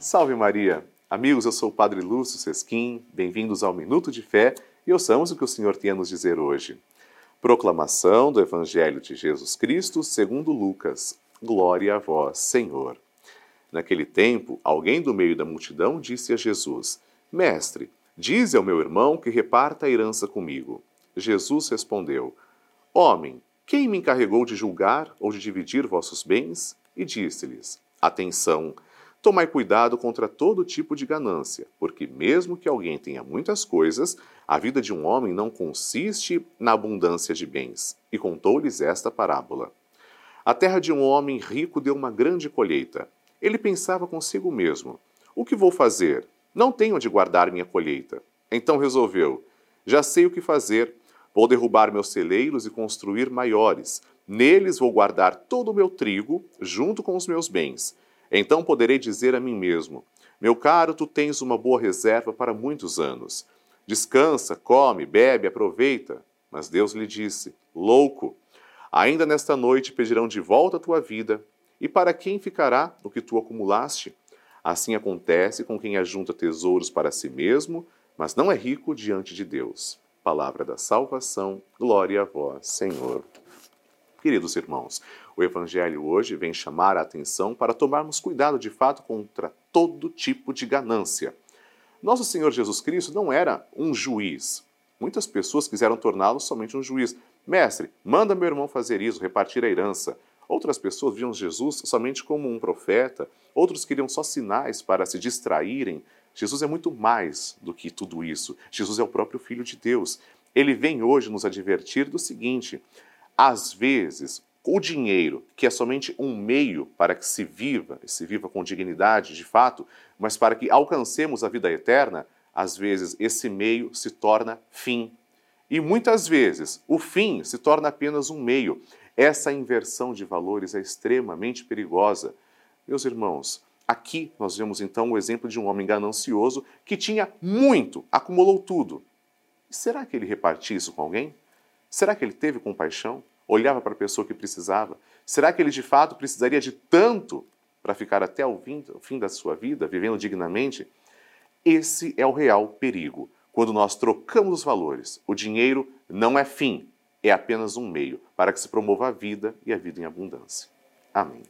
Salve Maria! Amigos, eu sou o Padre Lúcio Sesquim, bem-vindos ao Minuto de Fé e ouçamos o que o Senhor tem a nos dizer hoje. Proclamação do Evangelho de Jesus Cristo segundo Lucas. Glória a vós, Senhor. Naquele tempo, alguém do meio da multidão disse a Jesus: Mestre, dize ao meu irmão que reparta a herança comigo. Jesus respondeu: Homem, quem me encarregou de julgar ou de dividir vossos bens? E disse-lhes: Atenção! Tomai cuidado contra todo tipo de ganância, porque, mesmo que alguém tenha muitas coisas, a vida de um homem não consiste na abundância de bens. E contou-lhes esta parábola. A terra de um homem rico deu uma grande colheita. Ele pensava consigo mesmo: O que vou fazer? Não tenho onde guardar minha colheita. Então resolveu: Já sei o que fazer. Vou derrubar meus celeiros e construir maiores. Neles vou guardar todo o meu trigo, junto com os meus bens então poderei dizer a mim mesmo: Meu caro, tu tens uma boa reserva para muitos anos. Descansa, come, bebe, aproveita. Mas Deus lhe disse: Louco, ainda nesta noite pedirão de volta a tua vida. E para quem ficará o que tu acumulaste? Assim acontece com quem ajunta tesouros para si mesmo, mas não é rico diante de Deus. Palavra da salvação, glória a vós, Senhor. Queridos irmãos, o Evangelho hoje vem chamar a atenção para tomarmos cuidado de fato contra todo tipo de ganância. Nosso Senhor Jesus Cristo não era um juiz. Muitas pessoas quiseram torná-lo somente um juiz. Mestre, manda meu irmão fazer isso, repartir a herança. Outras pessoas viam Jesus somente como um profeta, outros queriam só sinais para se distraírem. Jesus é muito mais do que tudo isso. Jesus é o próprio Filho de Deus. Ele vem hoje nos advertir do seguinte: às vezes, o dinheiro, que é somente um meio para que se viva, se viva com dignidade de fato, mas para que alcancemos a vida eterna, às vezes esse meio se torna fim. E muitas vezes o fim se torna apenas um meio. Essa inversão de valores é extremamente perigosa. Meus irmãos, aqui nós vemos então o exemplo de um homem ganancioso que tinha muito, acumulou tudo. Será que ele repartia isso com alguém? Será que ele teve compaixão? olhava para a pessoa que precisava? Será que ele de fato precisaria de tanto para ficar até o fim, o fim da sua vida, vivendo dignamente? Esse é o real perigo. Quando nós trocamos os valores, o dinheiro não é fim, é apenas um meio para que se promova a vida e a vida em abundância. Amém.